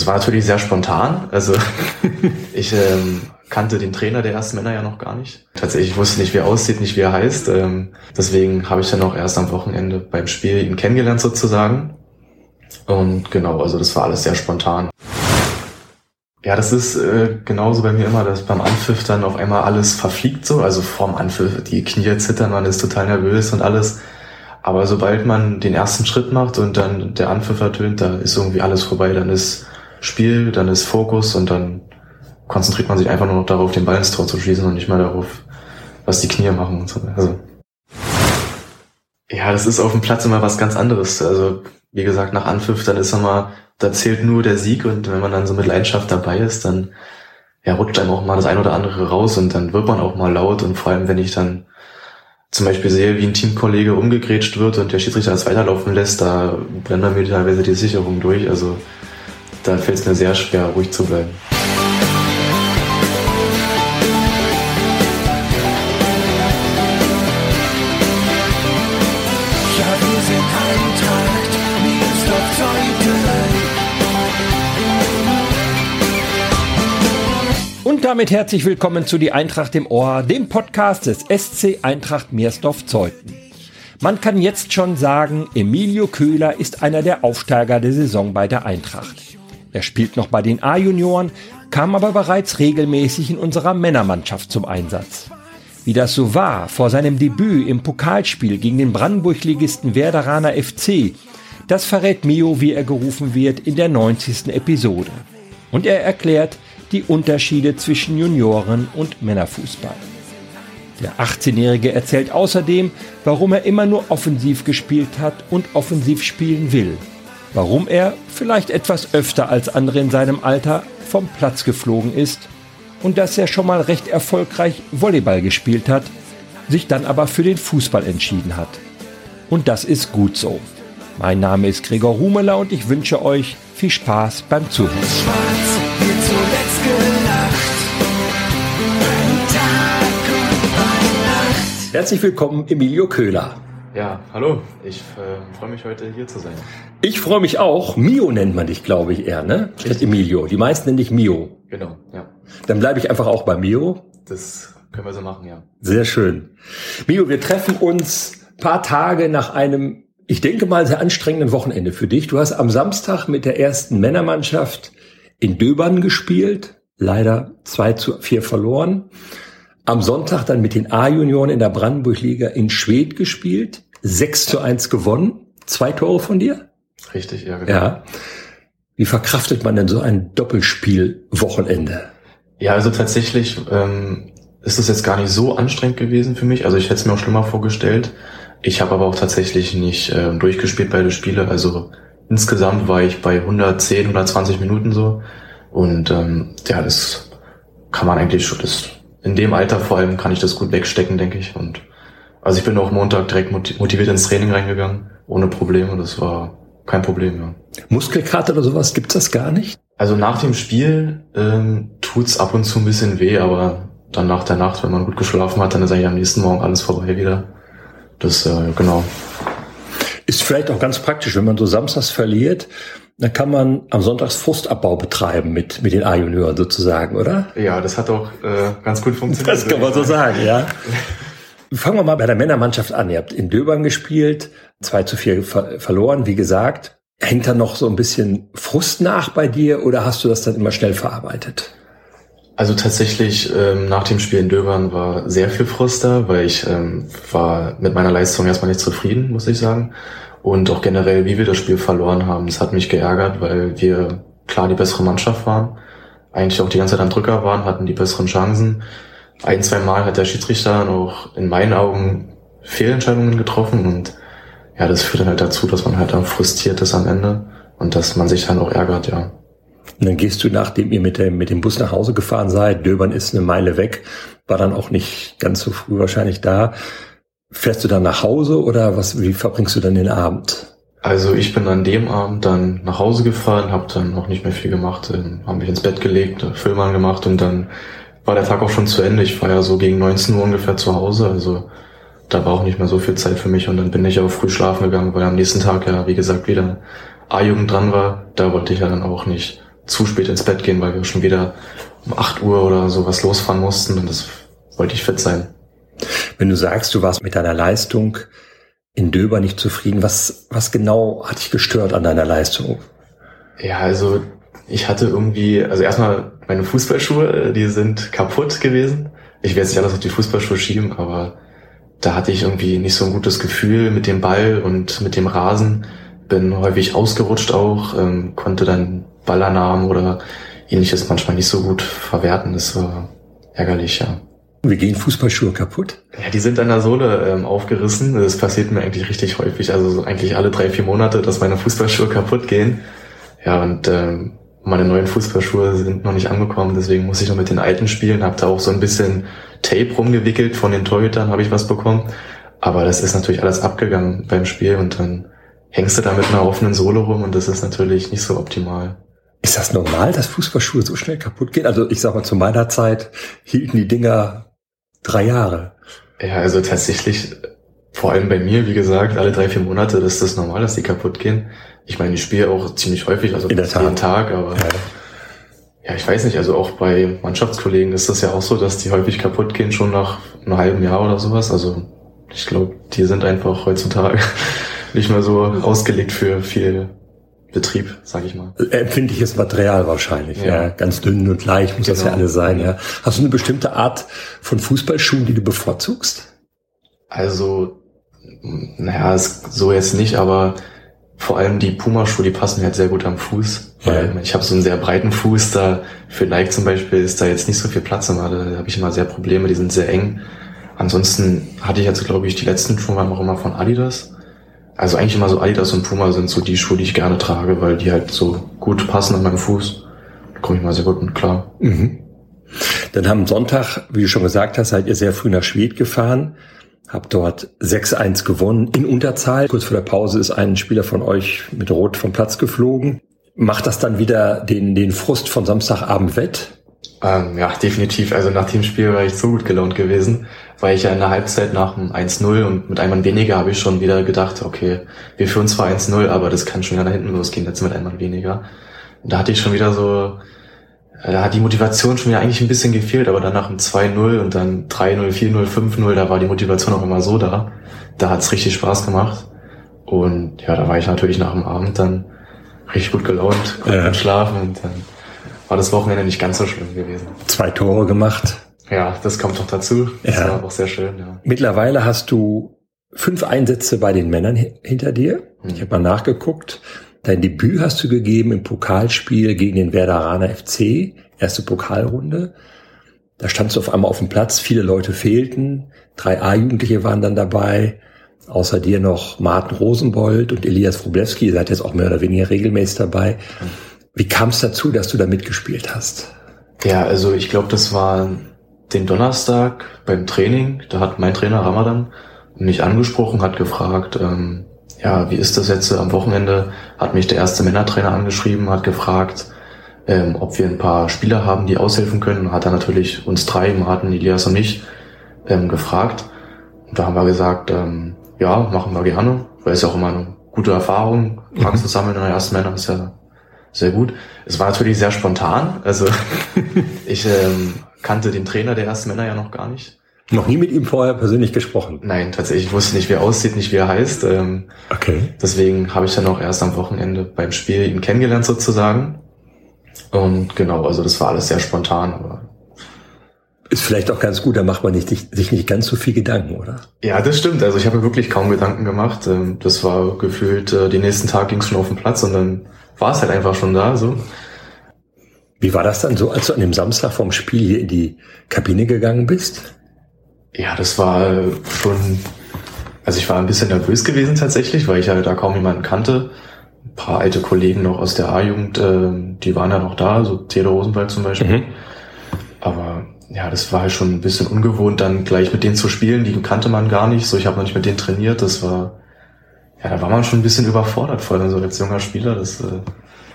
Es war natürlich sehr spontan. Also ich ähm, kannte den Trainer der ersten Männer ja noch gar nicht. Tatsächlich wusste nicht, wie er aussieht, nicht wie er heißt. Ähm, deswegen habe ich dann auch erst am Wochenende beim Spiel ihn kennengelernt sozusagen. Und genau, also das war alles sehr spontan. Ja, das ist äh, genauso bei mir immer, dass beim Anpfiff dann auf einmal alles verfliegt so. Also vorm Anpfiff, die Knie zittern, man ist total nervös und alles. Aber sobald man den ersten Schritt macht und dann der Anpfiff ertönt, da ist irgendwie alles vorbei. Dann ist Spiel, dann ist Fokus und dann konzentriert man sich einfach nur noch darauf, den Ball ins Tor zu schießen und nicht mehr darauf, was die Knie machen und so. Also ja, das ist auf dem Platz immer was ganz anderes. Also wie gesagt, nach Anpfiff, dann ist immer, da zählt nur der Sieg und wenn man dann so mit Leidenschaft dabei ist, dann ja, rutscht einem auch mal das ein oder andere raus und dann wird man auch mal laut und vor allem, wenn ich dann zum Beispiel sehe, wie ein Teamkollege umgegrätscht wird und der Schiedsrichter das weiterlaufen lässt, da brennt mir teilweise die Sicherung durch. Also da fällt es mir sehr schwer, ruhig zu bleiben. Und damit herzlich willkommen zu Die Eintracht im Ohr, dem Podcast des SC Eintracht Meersdorf-Zeuthen. Man kann jetzt schon sagen, Emilio Köhler ist einer der Aufsteiger der Saison bei der Eintracht. Er spielt noch bei den A-Junioren, kam aber bereits regelmäßig in unserer Männermannschaft zum Einsatz. Wie das so war vor seinem Debüt im Pokalspiel gegen den Brandenburg-Ligisten Werderaner FC, das verrät Mio, wie er gerufen wird, in der 90. Episode. Und er erklärt die Unterschiede zwischen Junioren und Männerfußball. Der 18-Jährige erzählt außerdem, warum er immer nur offensiv gespielt hat und offensiv spielen will warum er vielleicht etwas öfter als andere in seinem Alter vom Platz geflogen ist und dass er schon mal recht erfolgreich Volleyball gespielt hat, sich dann aber für den Fußball entschieden hat. Und das ist gut so. Mein Name ist Gregor Humeler und ich wünsche euch viel Spaß beim Zuhören. Herzlich willkommen, Emilio Köhler. Ja, hallo. Ich äh, freue mich heute hier zu sein. Ich freue mich auch. Mio nennt man dich, glaube ich, eher, ne? Statt Emilio. Die meisten nennen dich Mio. Genau, ja. Dann bleibe ich einfach auch bei Mio. Das können wir so machen, ja. Sehr schön. Mio, wir treffen uns paar Tage nach einem, ich denke mal, sehr anstrengenden Wochenende für dich. Du hast am Samstag mit der ersten Männermannschaft in Döbern gespielt. Leider zwei zu vier verloren. Am Sonntag dann mit den A-Junioren in der Brandenburg-Liga in Schwedt gespielt. 6 zu 1 gewonnen. Zwei Tore von dir? Richtig, ja, genau. Ja. Wie verkraftet man denn so ein Doppelspiel-Wochenende? Ja, also tatsächlich ähm, ist es jetzt gar nicht so anstrengend gewesen für mich. Also ich hätte es mir auch schlimmer vorgestellt. Ich habe aber auch tatsächlich nicht ähm, durchgespielt beide Spiele. Also insgesamt war ich bei 110, 120 Minuten so. Und ähm, ja, das kann man eigentlich schon, das in dem Alter vor allem kann ich das gut wegstecken, denke ich. Und also ich bin auch Montag direkt motiviert ins Training reingegangen, ohne Probleme. Das war kein Problem, ja. Muskelkater oder sowas, gibt's das gar nicht? Also nach dem Spiel ähm, tut's ab und zu ein bisschen weh, aber dann nach der Nacht, wenn man gut geschlafen hat, dann ist eigentlich am nächsten Morgen alles vorbei wieder. Das, äh, genau. Ist vielleicht auch ganz praktisch, wenn man so samstags verliert, dann kann man am Sonntags Frustabbau betreiben mit, mit den A-Junioren sozusagen, oder? Ja, das hat auch äh, ganz gut funktioniert. Das kann man so sagen, ja. Fangen wir mal bei der Männermannschaft an. Ihr habt in Döbern gespielt, 2 zu 4 ver verloren, wie gesagt. Hängt da noch so ein bisschen Frust nach bei dir oder hast du das dann immer schnell verarbeitet? Also tatsächlich ähm, nach dem Spiel in Döbern war sehr viel Frust da, weil ich ähm, war mit meiner Leistung erstmal nicht zufrieden, muss ich sagen. Und auch generell, wie wir das Spiel verloren haben, das hat mich geärgert, weil wir klar die bessere Mannschaft waren, eigentlich auch die ganze Zeit am Drücker waren, hatten die besseren Chancen. Ein, zwei Mal hat der Schiedsrichter auch in meinen Augen Fehlentscheidungen getroffen und ja, das führt dann halt dazu, dass man halt dann frustriert ist am Ende und dass man sich dann auch ärgert, ja. Und dann gehst du, nachdem ihr mit dem, mit dem Bus nach Hause gefahren seid, Döbern ist eine Meile weg, war dann auch nicht ganz so früh wahrscheinlich da. Fährst du dann nach Hause oder was, wie verbringst du dann den Abend? Also ich bin an dem Abend dann nach Hause gefahren, habe dann noch nicht mehr viel gemacht, ähm, habe mich ins Bett gelegt, Film angemacht und dann war der Tag auch schon zu Ende. Ich war ja so gegen 19 Uhr ungefähr zu Hause, also da war auch nicht mehr so viel Zeit für mich und dann bin ich auch früh schlafen gegangen, weil am nächsten Tag ja, wie gesagt, wieder A-Jugend dran war. Da wollte ich ja dann auch nicht zu spät ins Bett gehen, weil wir schon wieder um 8 Uhr oder sowas losfahren mussten und das wollte ich fit sein. Wenn du sagst, du warst mit deiner Leistung in Döber nicht zufrieden, was, was genau hat dich gestört an deiner Leistung? Ja, also ich hatte irgendwie, also erstmal meine Fußballschuhe, die sind kaputt gewesen. Ich werde jetzt nicht alles auf die Fußballschuhe schieben, aber da hatte ich irgendwie nicht so ein gutes Gefühl mit dem Ball und mit dem Rasen. Bin häufig ausgerutscht auch, ähm, konnte dann Ballannahmen oder ähnliches manchmal nicht so gut verwerten. Das war ärgerlich, ja. Wie gehen Fußballschuhe kaputt? Ja, die sind an der Sohle ähm, aufgerissen. Das passiert mir eigentlich richtig häufig. Also so eigentlich alle drei, vier Monate, dass meine Fußballschuhe kaputt gehen. Ja, und ähm, meine neuen Fußballschuhe sind noch nicht angekommen, deswegen muss ich noch mit den alten spielen. Hab da auch so ein bisschen Tape rumgewickelt von den Torhütern, habe ich was bekommen. Aber das ist natürlich alles abgegangen beim Spiel und dann hängst du da mit einer offenen Sohle rum und das ist natürlich nicht so optimal. Ist das normal, dass Fußballschuhe so schnell kaputt gehen? Also ich sag mal, zu meiner Zeit hielten die Dinger drei Jahre. Ja, also tatsächlich, vor allem bei mir, wie gesagt, alle drei, vier Monate ist das normal, dass die kaputt gehen. Ich meine, ich spiele auch ziemlich häufig, also jeden Tag, aber ja. ja. ich weiß nicht, also auch bei Mannschaftskollegen ist das ja auch so, dass die häufig kaputt gehen, schon nach einem halben Jahr oder sowas. Also ich glaube, die sind einfach heutzutage nicht mehr so ausgelegt für viel Betrieb, sage ich mal. Empfindliches Material wahrscheinlich, ja. ja. Ganz dünn und leicht muss genau. das ja alles sein, ja. Hast du eine bestimmte Art von Fußballschuhen, die du bevorzugst? Also, naja, so jetzt nicht, aber vor allem die Puma-Schuhe, die passen mir halt sehr gut am Fuß. Weil ja. ich habe so einen sehr breiten Fuß, da für Nike zum Beispiel ist da jetzt nicht so viel Platz immer. Da habe ich immer sehr Probleme, die sind sehr eng. Ansonsten hatte ich jetzt, glaube ich, die letzten Schuhe waren auch immer von Adidas. Also eigentlich immer so Adidas und Puma sind so die Schuhe, die ich gerne trage, weil die halt so gut passen an meinem Fuß. Da komme ich mal sehr gut mit klar. Mhm. Dann haben Sonntag, wie du schon gesagt hast, seid ihr sehr früh nach Schwedt gefahren, habt dort 6-1 gewonnen in Unterzahl. Kurz vor der Pause ist ein Spieler von euch mit Rot vom Platz geflogen. Macht das dann wieder den, den Frust von Samstagabend wett? Ähm, ja, definitiv. Also nach dem Spiel war ich so gut gelaunt gewesen, weil ich ja in der Halbzeit nach dem 1-0 und mit einem Mann weniger habe ich schon wieder gedacht, okay, wir führen zwar 1-0, aber das kann schon wieder nach hinten losgehen, jetzt mit einem Mann weniger. Und da hatte ich schon wieder so, äh, da hat die Motivation schon wieder eigentlich ein bisschen gefehlt, aber dann nach dem 2-0 und dann 3-0, 4-0, 5-0, da war die Motivation auch immer so da. Da hat's richtig Spaß gemacht. Und ja, da war ich natürlich nach dem Abend dann richtig gut gelaunt, konnte ja. schlafen und dann war das Wochenende nicht ganz so schlimm gewesen. Zwei Tore gemacht. Ja, das kommt doch dazu. Das ja. war auch sehr schön, ja. Mittlerweile hast du fünf Einsätze bei den Männern hinter dir. Mhm. Ich habe mal nachgeguckt. Dein Debüt hast du gegeben im Pokalspiel gegen den Werderaner FC, erste Pokalrunde. Da standst du auf einmal auf dem Platz, viele Leute fehlten, drei A-Jugendliche waren dann dabei, außer dir noch Martin Rosenbold und Elias Wroblewski, ihr seid jetzt auch mehr oder weniger regelmäßig dabei. Mhm. Wie kam es dazu, dass du da mitgespielt hast? Ja, also ich glaube, das war den Donnerstag beim Training. Da hat mein Trainer Ramadan mich angesprochen, hat gefragt, ähm, ja, wie ist das jetzt am Wochenende? Hat mich der erste Männertrainer angeschrieben, hat gefragt, ähm, ob wir ein paar Spieler haben, die aushelfen können. Hat er natürlich uns drei, Martin, Elias und mich, ähm, gefragt. Und da haben wir gesagt, ähm, ja, machen wir gerne, weil es ja auch immer eine gute Erfahrung. Praxis mhm. sammeln in der ersten Männer ist ja sehr gut. Es war natürlich sehr spontan. Also ich ähm, kannte den Trainer der ersten Männer ja noch gar nicht. Noch nie mit ihm vorher persönlich gesprochen? Nein, tatsächlich. Ich wusste nicht, wie er aussieht, nicht wie er heißt. Ähm, okay. Deswegen habe ich dann auch erst am Wochenende beim Spiel ihn kennengelernt sozusagen. Und genau, also das war alles sehr spontan, aber ist vielleicht auch ganz gut, da macht man nicht, sich nicht ganz so viel Gedanken, oder? Ja, das stimmt. Also ich habe mir wirklich kaum Gedanken gemacht. Ähm, das war gefühlt, äh, den nächsten Tag ging es schon auf den Platz und dann war es halt einfach schon da. So. Wie war das dann so, als du an dem Samstag vom Spiel hier in die Kabine gegangen bist? Ja, das war schon, also ich war ein bisschen nervös gewesen tatsächlich, weil ich ja da kaum jemanden kannte. Ein paar alte Kollegen noch aus der A-Jugend, äh, die waren ja noch da, so Theodor Rosenwald zum Beispiel. Mhm. Aber ja, das war halt schon ein bisschen ungewohnt, dann gleich mit denen zu spielen. Die kannte man gar nicht. So, ich habe noch nicht mit denen trainiert. Das war, ja, da war man schon ein bisschen überfordert, vor allem so als junger Spieler. Das, äh,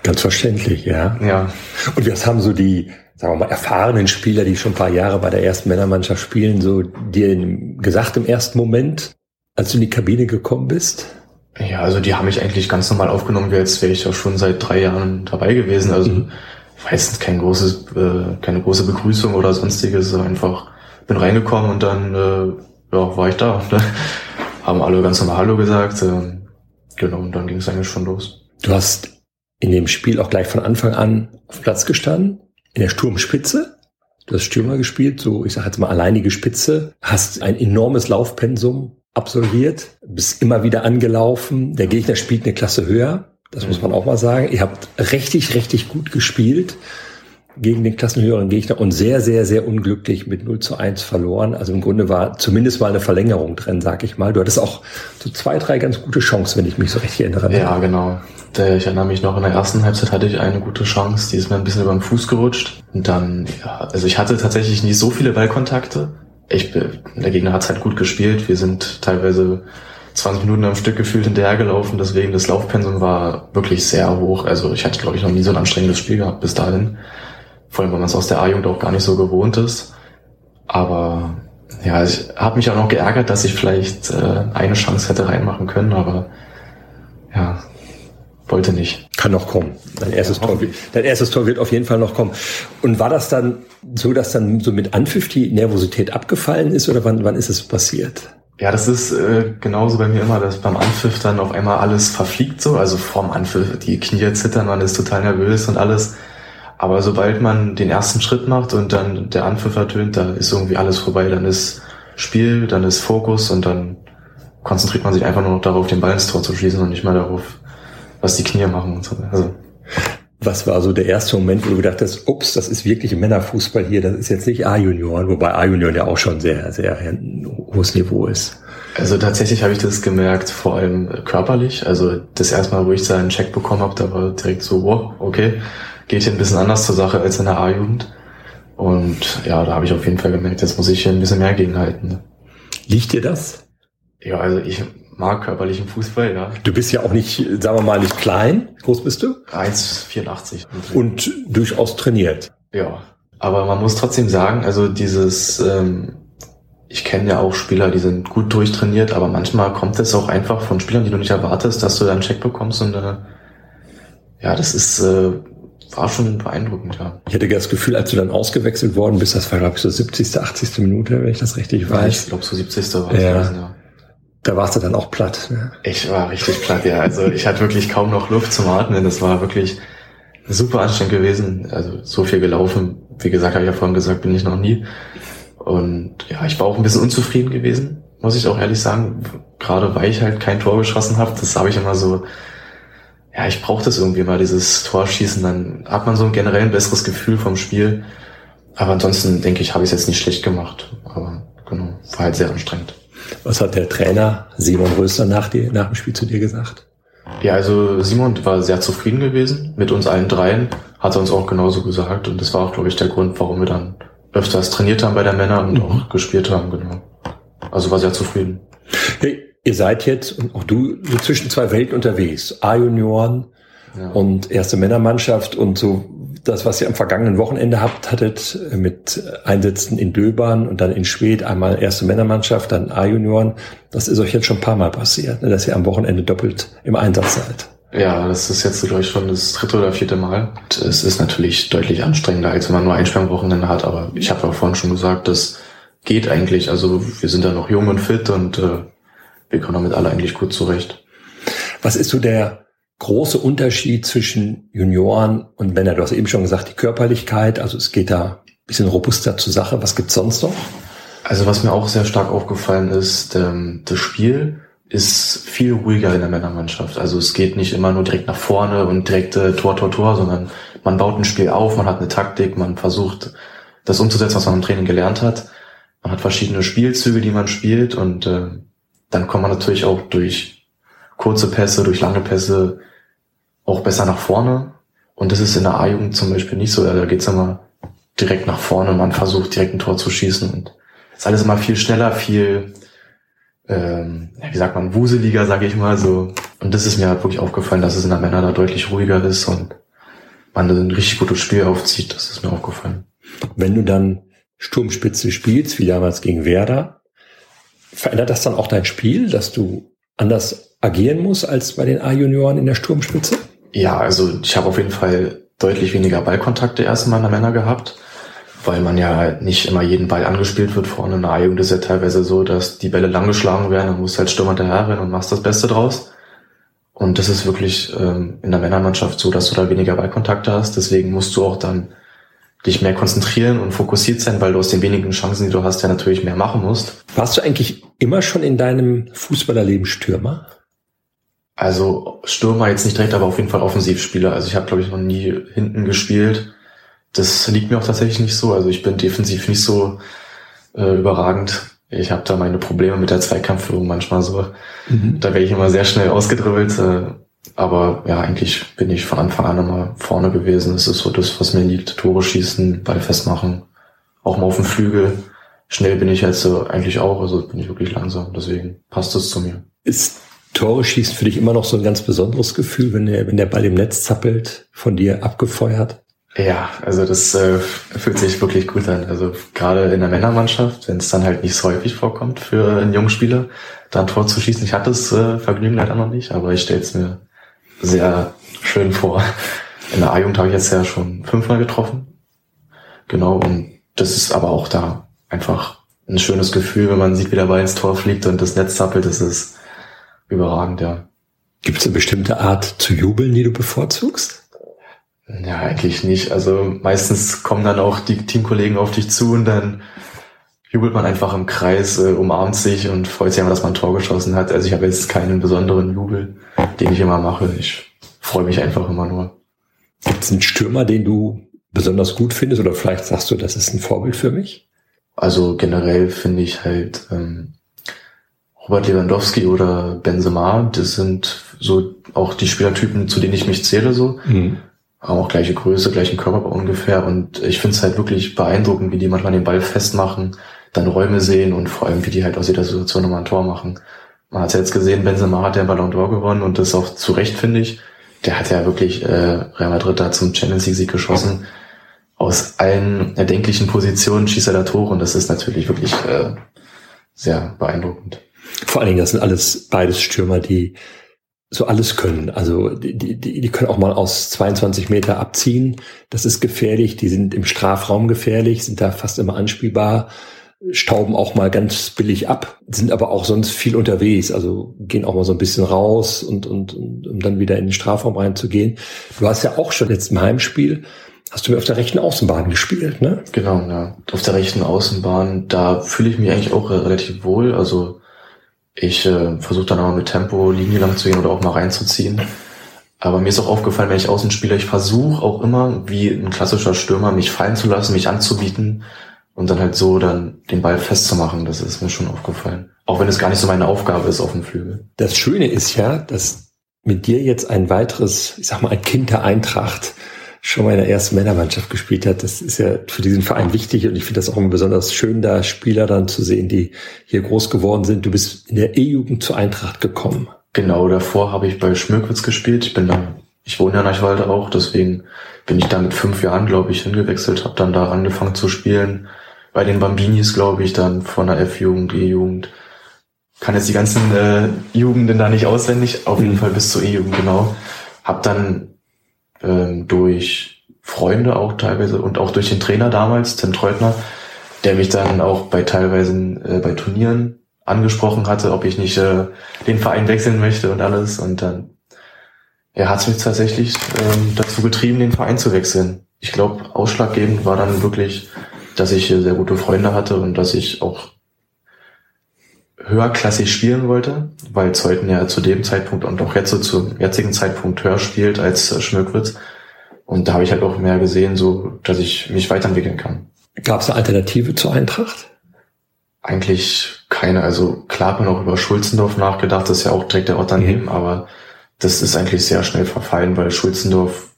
Ganz verständlich, ja. Ja. Und was haben so die, sagen wir mal, erfahrenen Spieler, die schon ein paar Jahre bei der ersten Männermannschaft spielen, so dir gesagt im ersten Moment, als du in die Kabine gekommen bist? Ja, also die haben mich eigentlich ganz normal aufgenommen, wie als wäre ich ja schon seit drei Jahren dabei gewesen. Also mhm meistens kein großes, äh, keine große Begrüßung oder sonstiges, einfach bin reingekommen und dann äh, ja, war ich da. Ne? Haben alle ganz normal Hallo gesagt. Äh, genau, und dann ging es eigentlich schon los. Du hast in dem Spiel auch gleich von Anfang an auf Platz gestanden, in der Sturmspitze. Du hast Stürmer gespielt, so ich sage jetzt mal alleinige Spitze, hast ein enormes Laufpensum absolviert, bist immer wieder angelaufen. Der Gegner spielt eine Klasse höher, das muss man auch mal sagen. Ihr habt richtig, richtig gut gespielt gegen den klassenhöheren Gegner und sehr, sehr, sehr unglücklich mit 0 zu 1 verloren. Also im Grunde war zumindest mal eine Verlängerung drin, sag ich mal. Du hattest auch so zwei, drei ganz gute Chancen, wenn ich mich so richtig erinnere. Ja, genau. Ich erinnere mich noch, in der ersten Halbzeit hatte ich eine gute Chance, die ist mir ein bisschen über den Fuß gerutscht. Und dann, ja, also ich hatte tatsächlich nie so viele Ballkontakte. Ich, der Gegner hat es halt gut gespielt. Wir sind teilweise 20 Minuten am Stück gefühlt hinterhergelaufen, deswegen das Laufpensum war wirklich sehr hoch. Also ich hatte, glaube ich, noch nie so ein anstrengendes Spiel gehabt bis dahin. Vor allem, weil man es aus der A-Jugend auch gar nicht so gewohnt ist. Aber ja, ich habe mich auch noch geärgert, dass ich vielleicht äh, eine Chance hätte reinmachen können, aber ja, wollte nicht. Kann noch kommen. Dein erstes, ja, Tor, dein erstes Tor wird auf jeden Fall noch kommen. Und war das dann so, dass dann so mit Anpfiff die Nervosität abgefallen ist oder wann, wann ist es passiert? Ja, das ist äh, genauso bei mir immer, dass beim Anpfiff dann auf einmal alles verfliegt so. Also vorm Anpfiff, die Knie zittern, man ist total nervös und alles. Aber sobald man den ersten Schritt macht und dann der Anpfiff ertönt, da ist irgendwie alles vorbei. Dann ist Spiel, dann ist Fokus und dann konzentriert man sich einfach nur noch darauf, den Ball ins Tor zu schießen und nicht mal darauf, was die Knie machen und so. Also. Was war so der erste Moment, wo du gedacht hast, ups, das ist wirklich Männerfußball hier, das ist jetzt nicht A-Junioren, wobei A-Junioren ja auch schon sehr, sehr hohes Niveau ist. Also tatsächlich habe ich das gemerkt, vor allem körperlich. Also das erste Mal, wo ich da einen Check bekommen habe, da war direkt so, wow, okay, geht hier ein bisschen anders zur Sache als in der A-Jugend. Und ja, da habe ich auf jeden Fall gemerkt, jetzt muss ich hier ein bisschen mehr gegenhalten. Liegt dir das? Ja, also ich mag körperlichen Fußball, ja. Du bist ja auch nicht, sagen wir mal, nicht klein. Wie groß bist du? 1,84. Und durchaus trainiert. Ja. Aber man muss trotzdem sagen, also dieses, ähm, ich kenne ja auch Spieler, die sind gut durchtrainiert, aber manchmal kommt es auch einfach von Spielern, die du nicht erwartest, dass du da einen Check bekommst und äh, ja, das ist äh, war schon beeindruckend, ja. Ich hatte das Gefühl, als du dann ausgewechselt worden bist, das war, glaube ich, so 70., 80. Minute, wenn ich das richtig weiß. Ich glaube, so 70. war es ja. ja. Da warst du dann auch platt. Ne? Ich war richtig platt, ja. Also ich hatte wirklich kaum noch Luft zum Atmen. Das war wirklich super anstrengend gewesen. Also so viel gelaufen. Wie gesagt, habe ich ja vorhin gesagt, bin ich noch nie. Und ja, ich war auch ein bisschen unzufrieden gewesen, muss ich auch ehrlich sagen. Gerade weil ich halt kein Tor geschossen habe. Das habe ich immer so ja, ich brauche das irgendwie mal, dieses Torschießen, dann hat man so ein generell ein besseres Gefühl vom Spiel. Aber ansonsten denke ich, habe ich es jetzt nicht schlecht gemacht. Aber genau, war halt sehr anstrengend. Was hat der Trainer Simon Röster nach, dir, nach dem Spiel zu dir gesagt? Ja, also Simon war sehr zufrieden gewesen mit uns allen dreien, hat er uns auch genauso gesagt und das war auch, glaube ich, der Grund, warum wir dann öfters trainiert haben bei der Männer und mhm. auch gespielt haben, genau. Also war sehr zufrieden. Hey, ihr seid jetzt, und auch du, zwischen zwei Welten unterwegs. A-Junioren ja. und erste Männermannschaft und so das, was ihr am vergangenen Wochenende habt, hattet mit Einsätzen in Döbern und dann in Schwedt einmal erste Männermannschaft, dann A-Junioren. Das ist euch jetzt schon ein paar Mal passiert, ne, dass ihr am Wochenende doppelt im Einsatz seid. Ja, das ist jetzt, glaube ich, schon das dritte oder vierte Mal. Es ist natürlich deutlich anstrengender, als wenn man nur Einsperrwochenende hat. Aber ich habe ja vorhin schon gesagt, das geht eigentlich. Also wir sind da noch jung und fit und äh, wir kommen damit alle eigentlich gut zurecht. Was ist so der große Unterschied zwischen Junioren und Männer? Du hast eben schon gesagt, die Körperlichkeit, also es geht da ein bisschen robuster zur Sache. Was gibt's sonst noch? Also was mir auch sehr stark aufgefallen ist, ähm, das Spiel ist viel ruhiger in der Männermannschaft. Also es geht nicht immer nur direkt nach vorne und direkt äh, Tor, Tor, Tor, sondern man baut ein Spiel auf, man hat eine Taktik, man versucht das umzusetzen, was man im Training gelernt hat. Man hat verschiedene Spielzüge, die man spielt und äh, dann kommt man natürlich auch durch kurze Pässe, durch lange Pässe auch besser nach vorne. Und das ist in der A-Jugend zum Beispiel nicht so. Da geht's immer direkt nach vorne. Man versucht direkt ein Tor zu schießen. Und ist alles immer viel schneller, viel, ähm, wie sagt man, wuseliger, sage ich mal so. Und das ist mir halt wirklich aufgefallen, dass es in der Männer da deutlich ruhiger ist und man ein richtig gutes Spiel aufzieht. Das ist mir aufgefallen. Wenn du dann Sturmspitze spielst, wie damals gegen Werder, Verändert das dann auch dein Spiel, dass du anders agieren musst als bei den A-Junioren in der Sturmspitze? Ja, also ich habe auf jeden Fall deutlich weniger Ballkontakte erstmal in der Männer gehabt, weil man ja nicht immer jeden Ball angespielt wird vorne. In der A-Jugend ist ja teilweise so, dass die Bälle lang geschlagen werden, dann musst du halt Stürmer hinterher und machst das Beste draus. Und das ist wirklich ähm, in der Männermannschaft so, dass du da weniger Ballkontakte hast. Deswegen musst du auch dann dich mehr konzentrieren und fokussiert sein, weil du aus den wenigen Chancen, die du hast, ja natürlich mehr machen musst. Warst du eigentlich immer schon in deinem Fußballerleben Stürmer? Also Stürmer jetzt nicht direkt, aber auf jeden Fall Offensivspieler. Also ich habe, glaube ich, noch nie hinten gespielt. Das liegt mir auch tatsächlich nicht so. Also ich bin defensiv nicht so äh, überragend. Ich habe da meine Probleme mit der Zweikampfführung manchmal so. Mhm. Da werde ich immer sehr schnell ausgedribbelt. Äh, aber ja, eigentlich bin ich von Anfang an immer vorne gewesen. Das ist so das, was mir liegt. Tore schießen, Ball festmachen. Auch mal auf dem Flügel. Schnell bin ich jetzt so eigentlich auch, also bin ich wirklich langsam. Deswegen passt es zu mir. Ist Tore schießen für dich immer noch so ein ganz besonderes Gefühl, wenn der, wenn der Ball im Netz zappelt, von dir abgefeuert? Ja, also das äh, fühlt sich wirklich gut an. Also gerade in der Männermannschaft, wenn es dann halt nicht so häufig vorkommt für einen jungen Spieler, da ein Tor zu schießen. Ich hatte das äh, Vergnügen leider noch nicht, aber ich stelle es mir sehr schön vor. In der A-Jugend habe ich jetzt ja schon fünfmal getroffen. Genau, und das ist aber auch da einfach ein schönes Gefühl, wenn man sieht, wie der Ball ins Tor fliegt und das Netz zappelt. Das ist überragend, ja. Gibt es eine bestimmte Art zu jubeln, die du bevorzugst? Ja, eigentlich nicht. Also meistens kommen dann auch die Teamkollegen auf dich zu und dann jubelt man einfach im Kreis, äh, umarmt sich und freut sich einfach, dass man ein Tor geschossen hat. Also ich habe jetzt keinen besonderen Jubel, den ich immer mache. Ich freue mich einfach immer nur. Gibt es einen Stürmer, den du besonders gut findest oder vielleicht sagst du, das ist ein Vorbild für mich? Also generell finde ich halt ähm, Robert Lewandowski oder Benzema, das sind so auch die Spielertypen, zu denen ich mich zähle so. Mhm haben auch gleiche Größe, gleichen Körperbau ungefähr. Und ich finde es halt wirklich beeindruckend, wie die manchmal den Ball festmachen, dann Räume sehen und vor allem, wie die halt aus jeder Situation nochmal ein Tor machen. Man hat jetzt gesehen, Benzema hat den Ballon d'Or gewonnen und das auch zu Recht, finde ich. Der hat ja wirklich äh, Real Madrid da zum Champions League-Sieg geschossen. Aus allen erdenklichen Positionen schießt er da Tore und das ist natürlich wirklich äh, sehr beeindruckend. Vor allen Dingen, das sind alles beides Stürmer, die so alles können. Also die, die, die können auch mal aus 22 Meter abziehen. Das ist gefährlich. Die sind im Strafraum gefährlich, sind da fast immer anspielbar, stauben auch mal ganz billig ab, sind aber auch sonst viel unterwegs. Also gehen auch mal so ein bisschen raus und, und, und um dann wieder in den Strafraum reinzugehen. Du hast ja auch schon jetzt im Heimspiel Hast du mir auf der rechten Außenbahn gespielt, ne? Genau, ja. Auf der rechten Außenbahn, da fühle ich mich eigentlich auch relativ wohl. Also ich äh, versuche dann aber mit Tempo Linie lang zu gehen oder auch mal reinzuziehen. Aber mir ist auch aufgefallen, wenn ich außen spiele, ich versuche auch immer, wie ein klassischer Stürmer, mich fallen zu lassen, mich anzubieten und dann halt so dann den Ball festzumachen. Das ist mir schon aufgefallen. Auch wenn es gar nicht so meine Aufgabe ist auf dem Flügel. Das Schöne ist ja, dass mit dir jetzt ein weiteres, ich sag mal, ein Kind der Eintracht schon mal in der ersten Männermannschaft gespielt hat. Das ist ja für diesen Verein wichtig und ich finde das auch immer besonders schön, da Spieler dann zu sehen, die hier groß geworden sind. Du bist in der E-Jugend zur Eintracht gekommen. Genau, davor habe ich bei Schmöckwitz gespielt. Ich bin dann, ich wohne ja in Eichwalde auch, deswegen bin ich da mit fünf Jahren, glaube ich, hingewechselt, habe dann da angefangen zu spielen. Bei den Bambinis, glaube ich, dann von der F-Jugend, E-Jugend. Kann jetzt die ganzen äh, Jugenden da nicht auswendig, auf jeden mhm. Fall bis zur E-Jugend, genau. Hab dann ähm, durch Freunde auch teilweise und auch durch den Trainer damals, Tim Treutner, der mich dann auch bei teilweise äh, bei Turnieren angesprochen hatte, ob ich nicht äh, den Verein wechseln möchte und alles. Und dann er hat es mich tatsächlich ähm, dazu getrieben, den Verein zu wechseln. Ich glaube, ausschlaggebend war dann wirklich, dass ich sehr gute Freunde hatte und dass ich auch höherklassig spielen wollte, weil Zeuthen ja zu dem Zeitpunkt und auch jetzt so zum jetzigen Zeitpunkt höher spielt als äh, Schmöckwitz. Und da habe ich halt auch mehr gesehen, so dass ich mich weiterentwickeln kann. Gab es eine Alternative zur Eintracht? Eigentlich keine. Also klar hat man auch über Schulzendorf nachgedacht, das ist ja auch direkt der Ort daneben, mhm. aber das ist eigentlich sehr schnell verfallen, weil Schulzendorf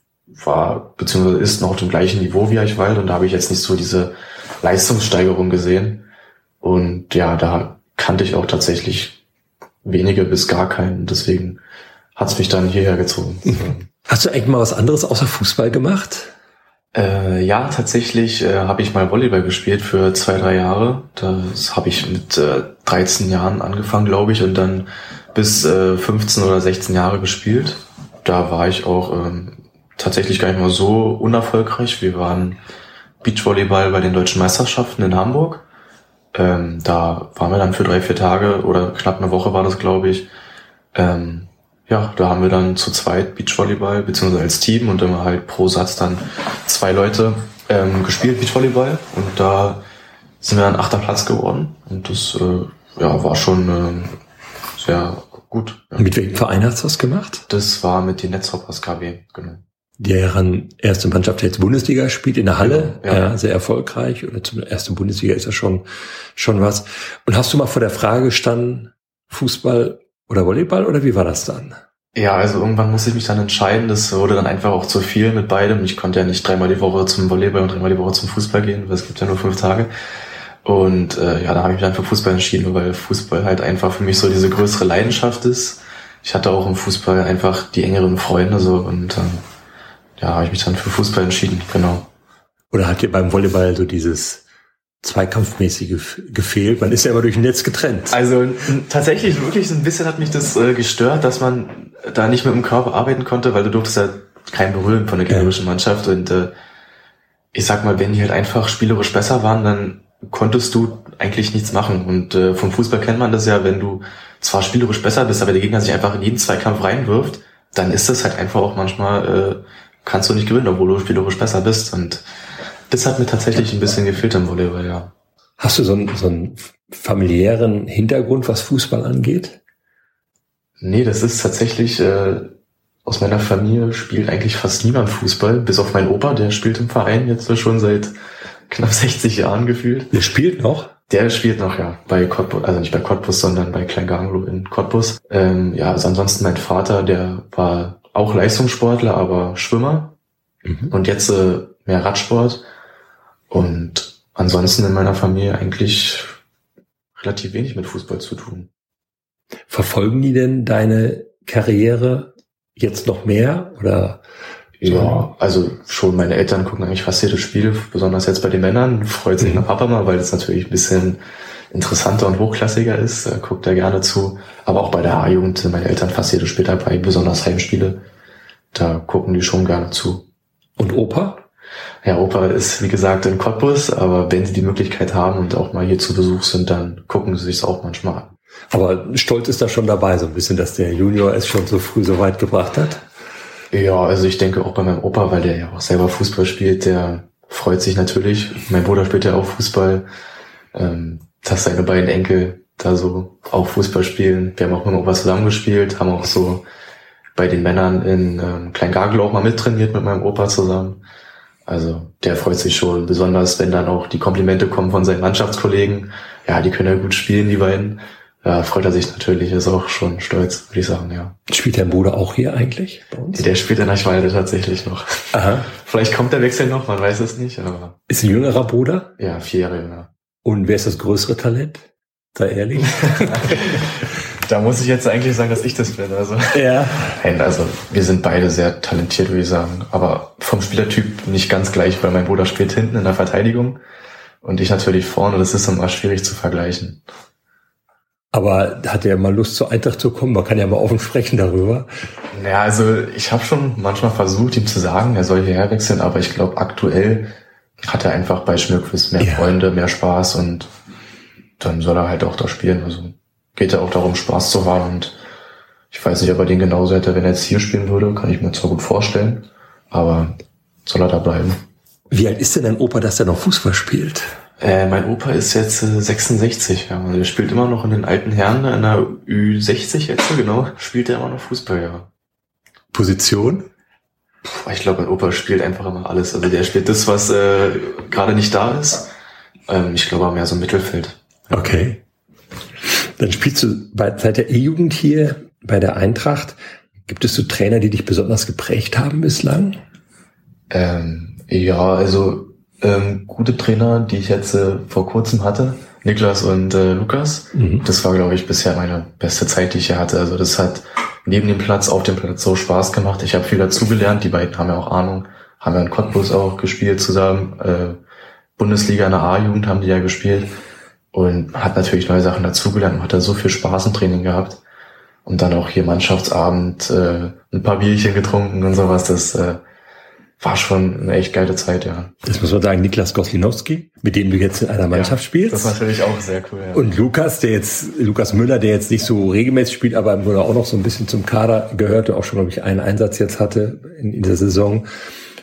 war beziehungsweise ist noch auf dem gleichen Niveau wie Eichwald und da habe ich jetzt nicht so diese Leistungssteigerung gesehen. Und ja, da kannte ich auch tatsächlich wenige bis gar keinen. Deswegen hat's mich dann hierher gezogen. Hast du eigentlich mal was anderes außer Fußball gemacht? Äh, ja, tatsächlich äh, habe ich mal Volleyball gespielt für zwei, drei Jahre. Das habe ich mit äh, 13 Jahren angefangen, glaube ich, und dann bis äh, 15 oder 16 Jahre gespielt. Da war ich auch ähm, tatsächlich gar nicht mal so unerfolgreich. Wir waren Beachvolleyball bei den deutschen Meisterschaften in Hamburg. Ähm, da waren wir dann für drei, vier Tage oder knapp eine Woche war das, glaube ich. Ähm, ja, da haben wir dann zu zweit Beachvolleyball, beziehungsweise als Team und immer halt pro Satz dann zwei Leute ähm, gespielt, Beachvolleyball. Und da sind wir dann achter Platz geworden. Und das äh, ja, war schon äh, sehr gut. Ja. Mit welchem Verein hast du das gemacht? Das war mit den Netzhoppers KW, genau. Deren erste Mannschaft jetzt Bundesliga spielt in der Halle, Genau, ja. ja. sehr erfolgreich. Oder zum ersten Bundesliga ist ja schon, schon was. Und hast du mal vor der Frage gestanden, Fußball oder Volleyball oder wie war das dann? Ja, also irgendwann musste ich mich dann entscheiden. Das wurde dann einfach auch zu viel mit beidem. Ich konnte ja nicht dreimal die Woche zum Volleyball und dreimal die Woche zum Fußball gehen, weil es gibt ja nur fünf Tage. Und äh, ja, da habe ich mich dann für Fußball entschieden, weil Fußball halt einfach für mich so diese größere Leidenschaft ist. Ich hatte auch im Fußball einfach die engeren Freunde so und ähm, ja, habe ich mich dann für Fußball entschieden, genau. Oder hat dir beim Volleyball so dieses Zweikampfmäßige gefehlt? Man ist ja immer durch ein Netz getrennt. Also tatsächlich wirklich so ein bisschen hat mich das äh, gestört, dass man da nicht mit dem Körper arbeiten konnte, weil du durftest ja kein berühren von der gegnerischen Mannschaft und äh, ich sag mal, wenn die halt einfach spielerisch besser waren, dann konntest du eigentlich nichts machen und äh, vom Fußball kennt man das ja, wenn du zwar spielerisch besser bist, aber der Gegner sich einfach in jeden Zweikampf reinwirft, dann ist das halt einfach auch manchmal äh, kannst du nicht gewinnen, obwohl du spielerisch besser bist und das hat mir tatsächlich ein bisschen gefehlt im Volleyball, ja. Hast du so einen, so einen familiären Hintergrund, was Fußball angeht? Nee, das ist tatsächlich, äh, aus meiner Familie spielt eigentlich fast niemand Fußball, bis auf meinen Opa, der spielt im Verein jetzt schon seit knapp 60 Jahren gefühlt. Ihr spielt noch? Der spielt noch, ja, bei Cottbus, also nicht bei Cottbus, sondern bei Kleinganglo in Cottbus. Ähm, ja, also ansonsten mein Vater, der war auch Leistungssportler, aber Schwimmer Mhm. und jetzt äh, mehr Radsport. Und ansonsten in meiner Familie eigentlich relativ wenig mit Fußball zu tun. Verfolgen die denn deine Karriere jetzt noch mehr? Oder Ja, also schon meine Eltern gucken eigentlich fast jedes Spiel, besonders jetzt bei den Männern. Freut sich Mhm. mein Papa mal, weil das natürlich ein bisschen interessanter und hochklassiger ist. Da guckt er gerne zu. Aber auch bei der A-Jugend sind meine Eltern fast jedes Spiel dabei, besonders Heimspiele. Da gucken die schon gerne zu. und Opa? Ja, Opa ist wie gesagt in Cottbus, aber wenn sie die Möglichkeit haben und auch mal hier zu Besuch sind, dann gucken sie sich auch manchmal an. Aber Stolz ist da schon dabei, so ein bisschen, dass der Junior es schon so früh so weit gebracht hat. Ja, also ich denke auch bei meinem Opa, weil der ja auch selber Fußball spielt, der freut sich natürlich. Mein Bruder spielt ja auch Fußball, ähm, dass seine beiden Enkel da so auch Fußball spielen. Wir haben auch mit dem Opa zusammengespielt, haben auch so bei den Männern in ähm, Kleingagel auch mal mittrainiert mit meinem Opa zusammen. Also der freut sich schon, besonders wenn dann auch die Komplimente kommen von seinen Mannschaftskollegen. Ja, die können ja gut spielen, die beiden. Ja, freut er sich natürlich, ist auch schon stolz, würde ich sagen, ja. Spielt dein Bruder auch hier eigentlich bei uns? Der spielt in Eichwalde tatsächlich noch. Aha. Vielleicht kommt der Wechsel noch, man weiß es nicht, aber Ist ein jüngerer Bruder? ja, vier Jahre jünger. Und wer ist das größere Talent? Sei ehrlich. Da muss ich jetzt eigentlich sagen, dass ich das bin. Also, ja. Nein, also wir sind beide sehr talentiert, würde ich sagen. Aber vom Spielertyp nicht ganz gleich, weil mein Bruder spielt hinten in der Verteidigung und ich natürlich vorne. Das ist immer schwierig zu vergleichen. Aber hat er mal Lust zur Eintracht zu kommen? Man kann ja mal offen sprechen darüber. Ja, also ich habe schon manchmal versucht, ihm zu sagen, er soll hierher wechseln, aber ich glaube, aktuell hat er einfach bei Schmirkwist mehr Ja. Freunde, mehr Spaß und dann soll er halt auch da spielen. Also geht ja auch darum, Spaß zu haben und ich weiß nicht, ob er den genauso hätte, wenn er jetzt hier spielen würde, kann ich mir zwar gut vorstellen, aber soll er da bleiben. Wie alt ist denn dein Opa, dass er noch Fußball spielt? Äh, mein Opa ist jetzt äh, 66, ja. Also er spielt immer noch in den alten Herren, in der Ü60 jetzt, genau. Spielt er immer noch Fußball, ja. Position? Ich glaube, mein Opa spielt einfach immer alles. Also der spielt das, was äh, gerade nicht da ist. Ähm, ich glaube, mehr so im Mittelfeld. Okay. Dann spielst du bei, seit der E-Jugend hier bei der Eintracht. Gibt es so Trainer, die dich besonders geprägt haben bislang? Ähm, ja, also ähm, gute Trainer, die ich jetzt äh, vor kurzem hatte, Niklas und äh, Lukas. Mhm. Das war, glaube ich, bisher meine beste Zeit, die ich hier hatte. Also das hat neben dem Platz, auf dem Platz so Spaß gemacht. Ich habe viel dazugelernt. Die beiden haben ja auch Ahnung. Haben ja in Cottbus auch gespielt zusammen. Äh, Bundesliga in der A-Jugend haben die ja gespielt. Und hat natürlich neue Sachen dazugelernt und hat da so viel Spaß im Training gehabt. Und dann auch hier Mannschaftsabend, äh, ein paar Bierchen getrunken und sowas. Das äh, war schon eine echt geile Zeit, ja. Das muss man sagen, Niklas Goslinowski, mit dem du jetzt in einer Mannschaft ja, spielst. Das ist natürlich auch sehr cool, ja. Und Lukas, der jetzt, Lukas Müller, der jetzt nicht so regelmäßig spielt, aber im Grunde auch noch so ein bisschen zum Kader gehörte, auch schon, glaube ich, einen Einsatz jetzt hatte in, in der Saison.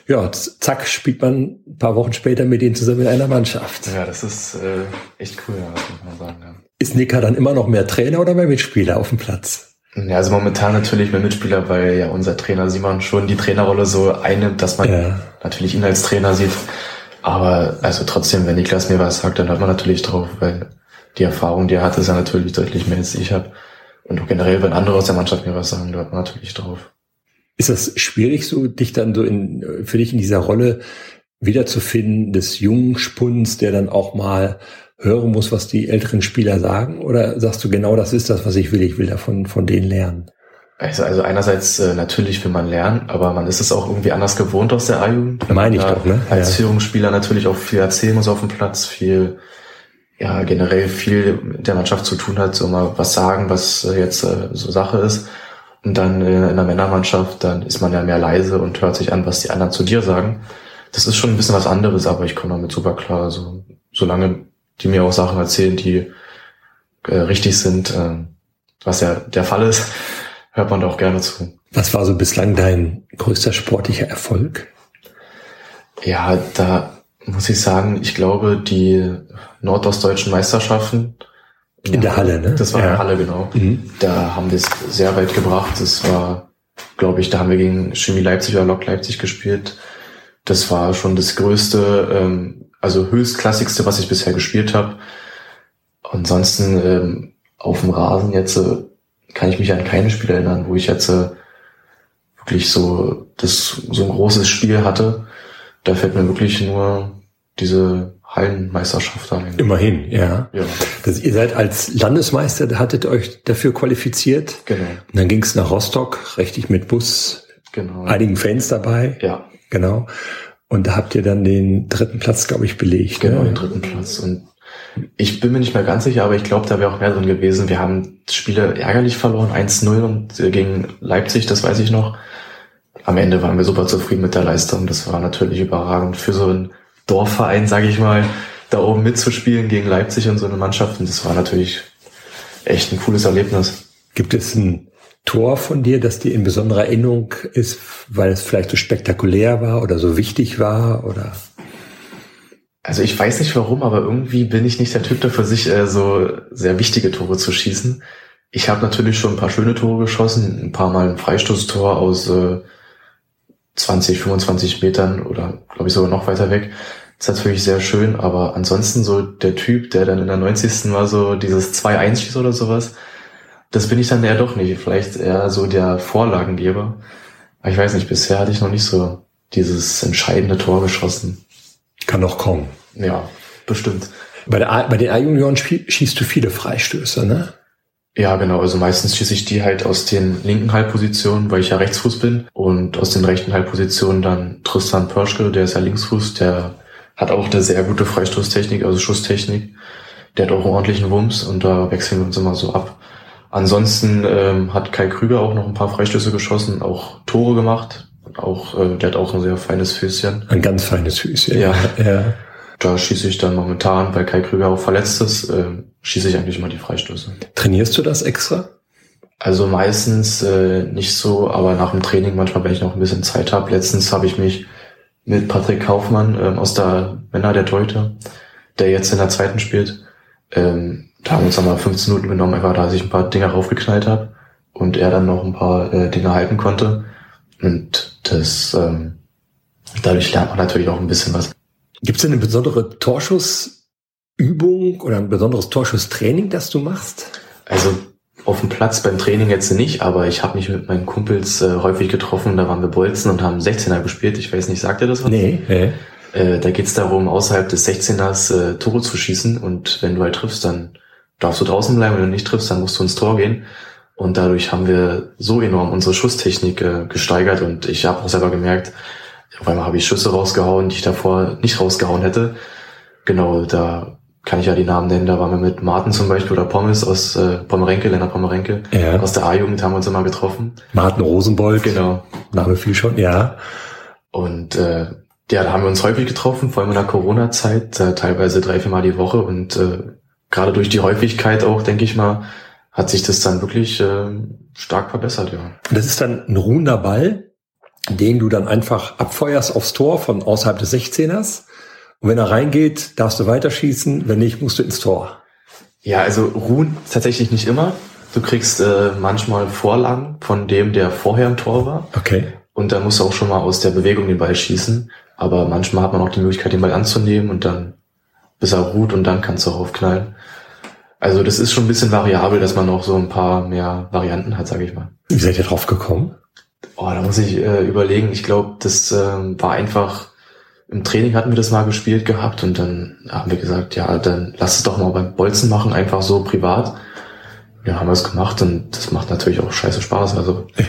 Ja, zack, spielt man ein paar Wochen später mit denen zusammen in einer Mannschaft. Ja, das ist äh, echt cool, ja, muss man sagen, ja. Ist Nika dann immer noch mehr Trainer oder mehr Mitspieler auf dem Platz? Ja, also momentan natürlich mehr Mitspieler, weil ja unser Trainer Simon schon die Trainerrolle so einnimmt, dass man ja. natürlich ihn als Trainer sieht. Aber also trotzdem, wenn Niklas mir was sagt, dann hört man natürlich drauf, weil die Erfahrung, die er hat, ist ja natürlich deutlich mehr als ich habe. Und generell, wenn andere aus der Mannschaft mir was sagen, da hört man natürlich drauf. Ist das schwierig, so dich dann so in, für dich in dieser Rolle wiederzufinden, des jungen Spuns, der dann auch mal hören muss, was die älteren Spieler sagen? Oder sagst du genau, das ist das, was ich will, ich will davon von denen lernen? Also, also einerseits äh, natürlich will man lernen, aber man ist es auch irgendwie anders gewohnt aus der A-Jugend. Meine ich ja, doch, ne? Als ja. Führungsspieler natürlich auch viel erzählen muss auf dem Platz, viel, ja, generell viel mit der Mannschaft zu tun hat, so mal was sagen, was äh, jetzt äh, so Sache ist. Und dann äh, in der Männermannschaft, dann ist man ja mehr leise und hört sich an, was die anderen zu dir sagen. Das ist schon ein bisschen was anderes, aber ich komme damit super klar. Also, solange die mir auch Sachen erzählen, die äh, richtig sind, äh, was ja der Fall ist, hört man da auch gerne zu. Was war so bislang dein größter sportlicher Erfolg? Ja, da muss ich sagen, ich glaube, die nordostdeutschen Meisterschaften. In ja, der Halle, ne? Das war ja. in der Halle, genau. Mhm. Da haben wir es sehr weit gebracht. Das war, glaube ich, da haben wir gegen Chemie Leipzig oder Lok Leipzig gespielt. Das war schon das größte ähm, also höchstklassigste, was ich bisher gespielt habe. Ansonsten ähm, auf dem Rasen jetzt äh, kann ich mich an keine Spiele erinnern, wo ich jetzt äh, wirklich so das so ein großes Spiel hatte. Da fällt mir wirklich nur diese Hallenmeisterschaft ein. Immerhin, ja. ja. Das, ihr seid als Landesmeister, da hattet euch dafür qualifiziert. Genau. Und dann ging es nach Rostock, richtig mit Bus. Genau. Einigen Fans dabei. Ja. Genau. Und da habt ihr dann den dritten Platz, glaube ich, belegt. Genau, ne? den dritten Platz. Und ich bin mir nicht mehr ganz sicher, aber ich glaube, da wäre auch mehr drin gewesen. Wir haben Spiele ärgerlich verloren, 1-0 und äh, gegen Leipzig, das weiß ich noch. Am Ende waren wir super zufrieden mit der Leistung. Das war natürlich überragend für so einen Dorfverein, sage ich mal, da oben mitzuspielen gegen Leipzig und so eine Mannschaft. Und das war natürlich echt ein cooles Erlebnis. Gibt es ein Tor von dir, das dir in besonderer Erinnerung ist, weil es vielleicht so spektakulär war oder so wichtig war oder? Also ich weiß nicht warum, aber irgendwie bin ich nicht der Typ dafür, sich äh, so sehr wichtige Tore zu schießen. Ich habe natürlich schon ein paar schöne Tore geschossen, ein paar Mal ein Freistoßtor aus äh, 20, 25 Metern oder glaube ich sogar noch weiter weg. Das ist natürlich sehr schön, aber ansonsten so der Typ, der dann in der 90. war so dieses 2-1 schießt oder sowas, das bin ich dann eher doch nicht. Vielleicht eher so der Vorlagengeber. Aber ich weiß nicht, bisher hatte ich noch nicht so dieses entscheidende Tor geschossen. Kann noch kommen. Ja, bestimmt. Bei, der, bei den A-Junioren schießt du viele Freistöße, ne? Ja, genau. Also meistens schieße ich die halt aus den linken Halbpositionen, weil ich ja Rechtsfuß bin. Und aus den rechten Halbpositionen dann Tristan Pörschke, der ist ja Linksfuß, der hat auch eine sehr gute Freistoßtechnik, also Schusstechnik. Der hat auch einen ordentlichen Wumms und da wechseln wir uns immer so ab. Ansonsten ähm, hat Kai Krüger auch noch ein paar Freistöße geschossen, auch Tore gemacht. Auch, äh, der hat auch ein sehr feines Füßchen. Ein ganz feines Füßchen. Ja. ja. Da schieße ich dann momentan, weil Kai Krüger auch verletzt ist, äh, schieße ich eigentlich immer die Freistöße. Trainierst du das extra? Also meistens äh, nicht so, aber nach dem Training manchmal, wenn ich noch ein bisschen Zeit habe. Letztens habe ich mich mit Patrick Kaufmann ähm, aus der Männer der Teute, der jetzt in der zweiten spielt, ähm, da haben wir uns nochmal 15 Minuten genommen, einfach da ich ein paar Dinge raufgeknallt habe und er dann noch ein paar äh, Dinge halten konnte. Und das ähm, dadurch lernt man natürlich auch ein bisschen was. Gibt es denn eine besondere Torschussübung oder ein besonderes Torschusstraining, das du machst? Also auf dem Platz beim Training jetzt nicht, aber ich habe mich mit meinen Kumpels äh, häufig getroffen, da waren wir Bolzen und haben 16er gespielt. Ich weiß nicht, sagt ihr das was? Nee. nee. Äh, da geht's darum, außerhalb des 16ers äh, Tore zu schießen und wenn du halt triffst, dann darfst du draußen bleiben, wenn du nicht triffst, dann musst du ins Tor gehen. Und dadurch haben wir so enorm unsere Schusstechnik äh, gesteigert und ich habe auch selber gemerkt, auf einmal habe ich Schüsse rausgehauen, die ich davor nicht rausgehauen hätte. Genau, da kann ich ja die Namen nennen. Da waren wir mit Martin zum Beispiel oder Pommes aus äh, Pommerenke, Lennart Pommerenke. Ja. Aus der A-Jugend haben wir uns immer getroffen. Martin Rosenbold. Genau. Name viel schon, ja. Und äh, ja, da haben wir uns häufig getroffen, vor allem in der Corona-Zeit, äh, teilweise drei, vier Mal die Woche. Und äh, gerade durch die Häufigkeit auch, denke ich mal, hat sich das dann wirklich äh, stark verbessert, ja. Das ist dann ein ruhender Ball, den du dann einfach abfeuerst aufs Tor von außerhalb des 16ers. Und wenn er reingeht, darfst du weiterschießen. Wenn nicht, musst du ins Tor. Ja, also ruhen tatsächlich nicht immer. Du kriegst äh, manchmal Vorlagen von dem, der vorher im Tor war. Okay. Und dann musst du auch schon mal aus der Bewegung den Ball schießen. Aber manchmal hat man auch die Möglichkeit, den Ball anzunehmen und dann bis er ruht und dann kannst du auch aufknallen. Also das ist schon ein bisschen variabel, dass man noch so ein paar mehr Varianten hat, sage ich mal. Wie seid ihr drauf gekommen? Oh, da muss ich äh, überlegen. Ich glaube, das äh, war einfach, im Training hatten wir das mal gespielt gehabt und dann haben wir gesagt, ja, dann lass es doch mal beim Bolzen machen, einfach so privat. Ja, haben wir es gemacht und das macht natürlich auch scheiße Spaß. Also ja.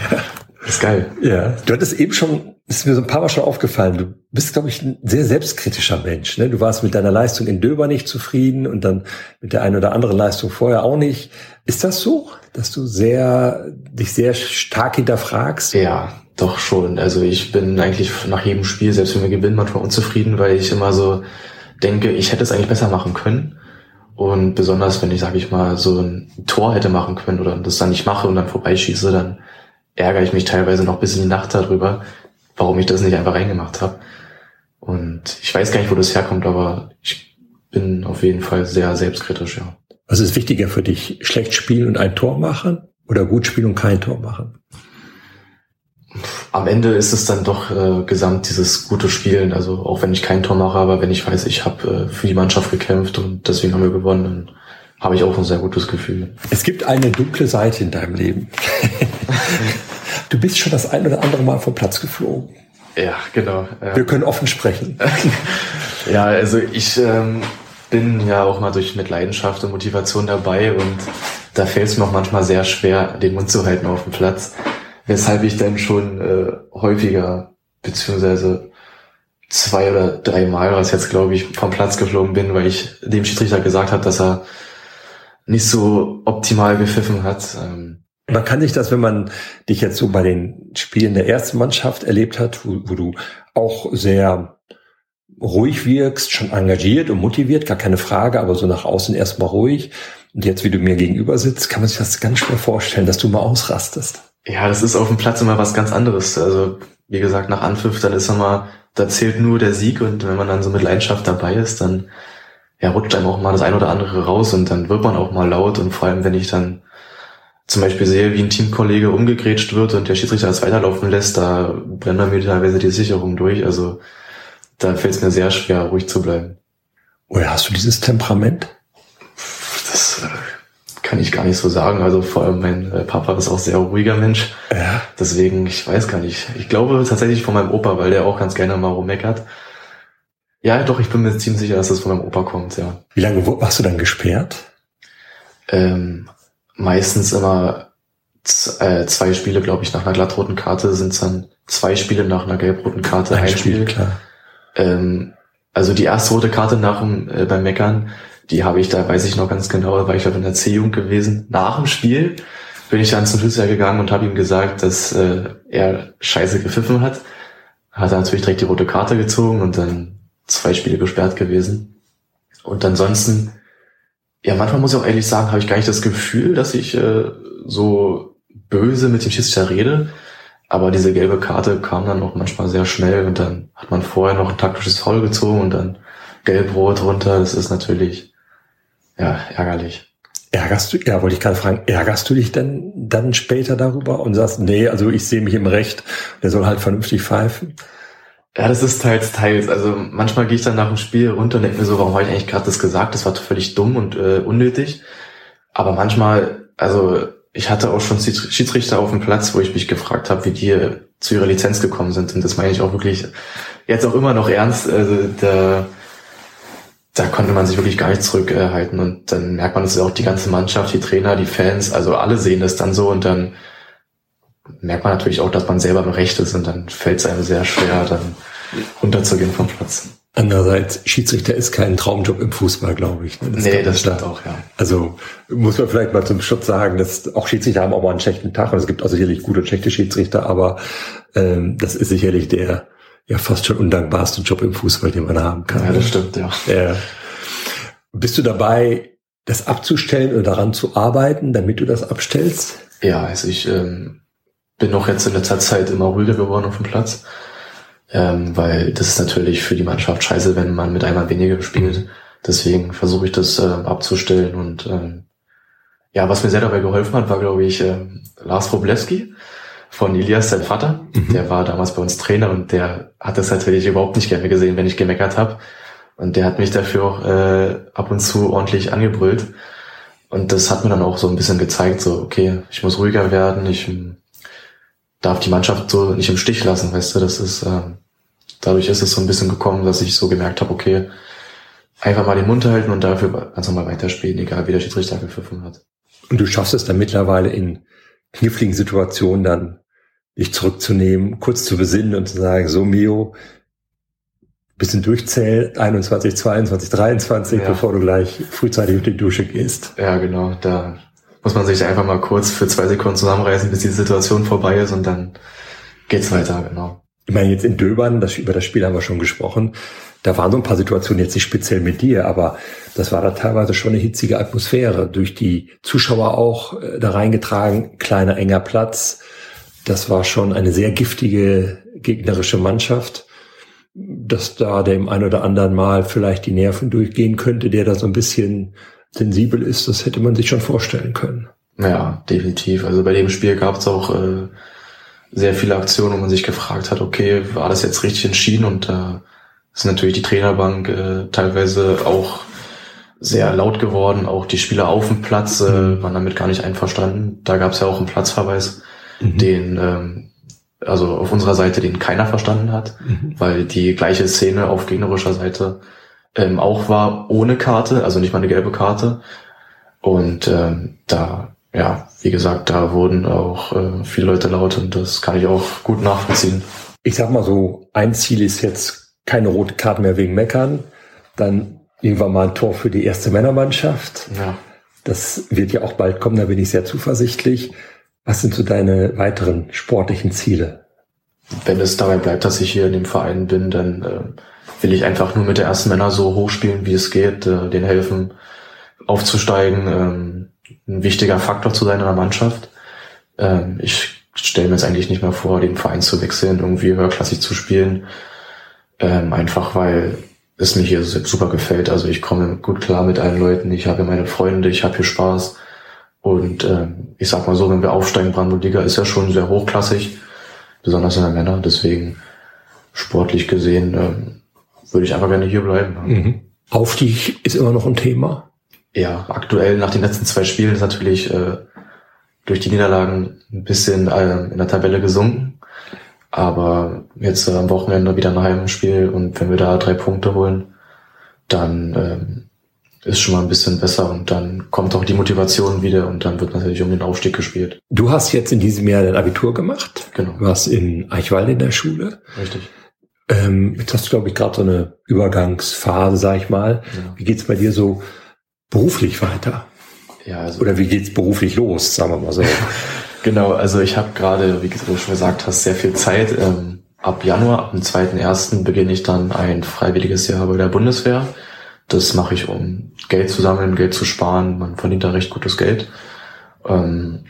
ist geil. Ja, du hattest eben schon ist mir so ein paar Mal schon aufgefallen. Du bist, glaube ich, ein sehr selbstkritischer Mensch. Ne? Du warst mit deiner Leistung in Döber nicht zufrieden und dann mit der einen oder anderen Leistung vorher auch nicht. Ist das so, dass du sehr, dich sehr stark hinterfragst? Ja, doch schon. Also ich bin eigentlich nach jedem Spiel, selbst wenn wir gewinnen, manchmal unzufrieden, weil ich immer so denke, ich hätte es eigentlich besser machen können. Und besonders, wenn ich, sage ich mal, so ein Tor hätte machen können oder das dann nicht mache und dann vorbeischieße, dann ärgere ich mich teilweise noch bis in die Nacht darüber, warum ich das nicht einfach reingemacht habe. Und ich weiß gar nicht, wo das herkommt, aber ich bin auf jeden Fall sehr selbstkritisch, ja. Was ist wichtiger für dich? Schlecht spielen und ein Tor machen oder gut spielen und kein Tor machen? Am Ende ist es dann doch äh, gesamt dieses gute Spielen. Also auch wenn ich kein Tor mache, aber wenn ich weiß, ich habe äh, für die Mannschaft gekämpft und deswegen haben wir gewonnen, dann habe ich auch ein sehr gutes Gefühl. Es gibt eine dunkle Seite in deinem Leben. Du bist schon das ein oder andere Mal vom Platz geflogen. Ja, genau. Ja. Wir können offen sprechen. ja, also ich ähm, bin ja auch mal durch mit Leidenschaft und Motivation dabei und da fällt es mir auch manchmal sehr schwer, den Mund zu halten auf dem Platz. Weshalb ich dann schon äh, häufiger, beziehungsweise zwei oder drei Mal, was jetzt glaube ich, vom Platz geflogen bin, weil ich dem Schiedsrichter gesagt habe, dass er nicht so optimal gepfiffen hat. Ähm, man kann sich das, wenn man dich jetzt so bei den Spielen der ersten Mannschaft erlebt hat, wo, wo du auch sehr ruhig wirkst, schon engagiert und motiviert, gar keine Frage, aber so nach außen erstmal ruhig. Und jetzt, wie du mir gegenüber sitzt, kann man sich das ganz schwer vorstellen, dass du mal ausrastest. Ja, das ist auf dem Platz immer was ganz anderes. Also, wie gesagt, nach Anpfiff, dann ist immer, da zählt nur der Sieg und wenn man dann so mit Leidenschaft dabei ist, dann ja, rutscht einem auch mal das ein oder andere raus und dann wird man auch mal laut und vor allem, wenn ich dann zum Beispiel sehe, wie ein Teamkollege umgegrätscht wird und der Schiedsrichter das weiterlaufen lässt, da brennen mir teilweise die Sicherung durch. Also da fällt es mir sehr schwer, ruhig zu bleiben. Oder hast du dieses Temperament? Das äh, kann ich gar nicht so sagen. Also vor allem mein äh, Papa ist auch sehr ruhiger Mensch. Ja. Deswegen, ich weiß gar nicht. Ich glaube tatsächlich von meinem Opa, weil der auch ganz gerne mal rummeckert. Ja, doch, ich bin mir ziemlich sicher, dass das von meinem Opa kommt, ja. Wie lange warst du dann gesperrt? Ähm, meistens immer äh, zwei Spiele, glaube ich, nach einer glattroten Karte sind dann zwei Spiele nach einer gelbroten Karte ein, ein Spiel. Spiel. Klar. Ähm, also die erste rote Karte nach dem äh, beim Meckern, die habe ich da, weiß ich noch ganz genau, war ich glaube in der C-Jugend gewesen. Nach dem Spiel bin ich dann zum Schützer gegangen und habe ihm gesagt, dass äh, er scheiße gepfiffen hat. Hat er natürlich direkt die rote Karte gezogen und dann zwei Spiele gesperrt gewesen. Und ansonsten ja, manchmal muss ich auch ehrlich sagen, habe ich gar nicht das Gefühl, dass ich äh, so böse mit dem Schiedsrichter rede. Aber diese gelbe Karte kam dann auch manchmal sehr schnell und dann hat man vorher noch ein taktisches Foul gezogen und dann gelb-rot runter. Das ist natürlich, ja, ärgerlich. Ärgerst du, ja, wollte ich gerade fragen, ärgerst du dich denn dann später darüber und sagst, nee, also ich sehe mich im Recht, der soll halt vernünftig pfeifen? Ja, das ist teils, teils. Also manchmal gehe ich dann nach dem Spiel runter und denke mir so, warum habe ich eigentlich gerade das gesagt? Das war völlig dumm und äh, unnötig. Aber manchmal, also ich hatte auch schon Schiedsrichter auf dem Platz, wo ich mich gefragt habe, wie die äh, zu ihrer Lizenz gekommen sind. Und das meine ich auch wirklich jetzt auch immer noch ernst. Also da, da konnte man sich wirklich gar nicht zurückhalten. Und dann merkt man, dass auch die ganze Mannschaft, die Trainer, die Fans, also alle sehen das dann so und dann merkt man natürlich auch, dass man selber im Recht ist und dann fällt es einem sehr schwer, dann runterzugehen vom Platz. Andererseits, Schiedsrichter ist kein Traumjob im Fußball, glaube ich. Das nee, das stimmt da. auch, ja. Also muss man vielleicht mal zum Schutz sagen, dass auch Schiedsrichter haben auch mal einen schlechten Tag und es gibt auch sicherlich gute und schlechte Schiedsrichter, aber ähm, das ist sicherlich der ja fast schon undankbarste Job im Fußball, den man haben kann. Ja, das stimmt, ja. ja. Bist du dabei, das abzustellen oder daran zu arbeiten, damit du das abstellst? Ja, also ich ähm, bin auch jetzt in letzter Zeit immer ruhiger geworden auf dem Platz, ähm, weil das ist natürlich für die Mannschaft scheiße, wenn man mit einmal weniger spielt. Deswegen versuche ich das äh, abzustellen und ähm, ja, was mir sehr dabei geholfen hat, war glaube ich äh, Lars Wroblewski von Elias, sein Vater. Mhm. Der war damals bei uns Trainer und der hat das natürlich überhaupt nicht gerne gesehen, wenn ich gemeckert habe. Und der hat mich dafür auch äh, ab und zu ordentlich angebrüllt. Und das hat mir dann auch so ein bisschen gezeigt, so, okay, ich muss ruhiger werden, ich darf die Mannschaft so nicht im Stich lassen, weißt du, das ist, äh, dadurch ist es so ein bisschen gekommen, dass ich so gemerkt habe, okay, einfach mal den Mund halten und dafür ganz normal weiterspielen, egal wie der Schiedsrichter gepfiffen hat. Und du schaffst es dann mittlerweile in kniffligen Situationen dann dich zurückzunehmen, kurz zu besinnen und zu sagen, so Mio, bisschen durchzählen, 21, 22, 23, ja. bevor du gleich frühzeitig auf die Dusche gehst. Ja, genau. Da muss man sich einfach mal kurz für zwei Sekunden zusammenreißen, bis die Situation vorbei ist und dann geht's weiter, genau. Ich meine, jetzt in Döbern, das, über das Spiel haben wir schon gesprochen, da waren so ein paar Situationen jetzt nicht speziell mit dir, aber das war da teilweise schon eine hitzige Atmosphäre, durch die Zuschauer auch äh, da reingetragen, kleiner, enger Platz. Das war schon eine sehr giftige gegnerische Mannschaft dass da dem ein oder anderen mal vielleicht die Nerven durchgehen könnte, der da so ein bisschen sensibel ist, das hätte man sich schon vorstellen können. Ja, definitiv. Also bei dem Spiel gab es auch äh, sehr viele Aktionen, wo man sich gefragt hat, okay, war das jetzt richtig entschieden? Und da äh, ist natürlich die Trainerbank äh, teilweise auch sehr laut geworden. Auch die Spieler auf dem Platz äh, mhm. waren damit gar nicht einverstanden. Da gab es ja auch einen Platzverweis, mhm. den ähm, also auf unserer Seite, den keiner verstanden hat, mhm. weil die gleiche Szene auf gegnerischer Seite ähm, auch war ohne Karte, also nicht mal eine gelbe Karte. Und ähm, da, ja, wie gesagt, da wurden auch äh, viele Leute laut und das kann ich auch gut nachvollziehen. Ich sag mal so, ein Ziel ist jetzt keine rote Karte mehr wegen Meckern, dann irgendwann mal ein Tor für die erste Männermannschaft. Ja. Das wird ja auch bald kommen, da bin ich sehr zuversichtlich. Was sind so deine weiteren sportlichen Ziele? Wenn es dabei bleibt, dass ich hier in dem Verein bin, dann äh, will ich einfach nur mit der ersten Männer so hochspielen, wie es geht, äh, denen helfen, aufzusteigen, ähm, ein wichtiger Faktor zu sein in der Mannschaft. Ähm, ich stelle mir jetzt eigentlich nicht mehr vor, den Verein zu wechseln, irgendwie höherklassig zu spielen. Ähm, einfach weil es mir hier super gefällt. Also ich komme gut klar mit allen Leuten, ich habe meine Freunde, ich habe hier Spaß. Und äh, ich sag mal so, wenn wir aufsteigen, Brandenburg-Liga ist ja schon sehr hochklassig, besonders in der Männer. Deswegen sportlich gesehen äh, würde ich einfach gerne hier bleiben. Mhm. Aufstieg ist immer noch ein Thema. Ja, aktuell nach den letzten zwei Spielen ist natürlich äh, durch die Niederlagen ein bisschen äh, in der Tabelle gesunken. Aber jetzt äh, am Wochenende wieder ein Heimspiel und wenn wir da drei Punkte holen, dann ähm, ist schon mal ein bisschen besser und dann kommt auch die Motivation wieder und dann wird natürlich um den Aufstieg gespielt. Du hast jetzt in diesem Jahr dein Abitur gemacht. Genau. Du warst in Eichwalde in der Schule. Richtig. Ähm, jetzt hast du, glaube ich, gerade so eine Übergangsphase, sag ich mal. Ja. Wie geht's bei dir so beruflich weiter? Ja, also Oder wie geht's beruflich los, sagen wir mal so? genau, also ich habe gerade, wie du schon gesagt hast, sehr viel Zeit. Ähm, ab Januar, dem 2.1. beginne ich dann ein freiwilliges Jahr bei der Bundeswehr das mache ich, um Geld zu sammeln, Geld zu sparen. Man verdient da recht gutes Geld. Ähm,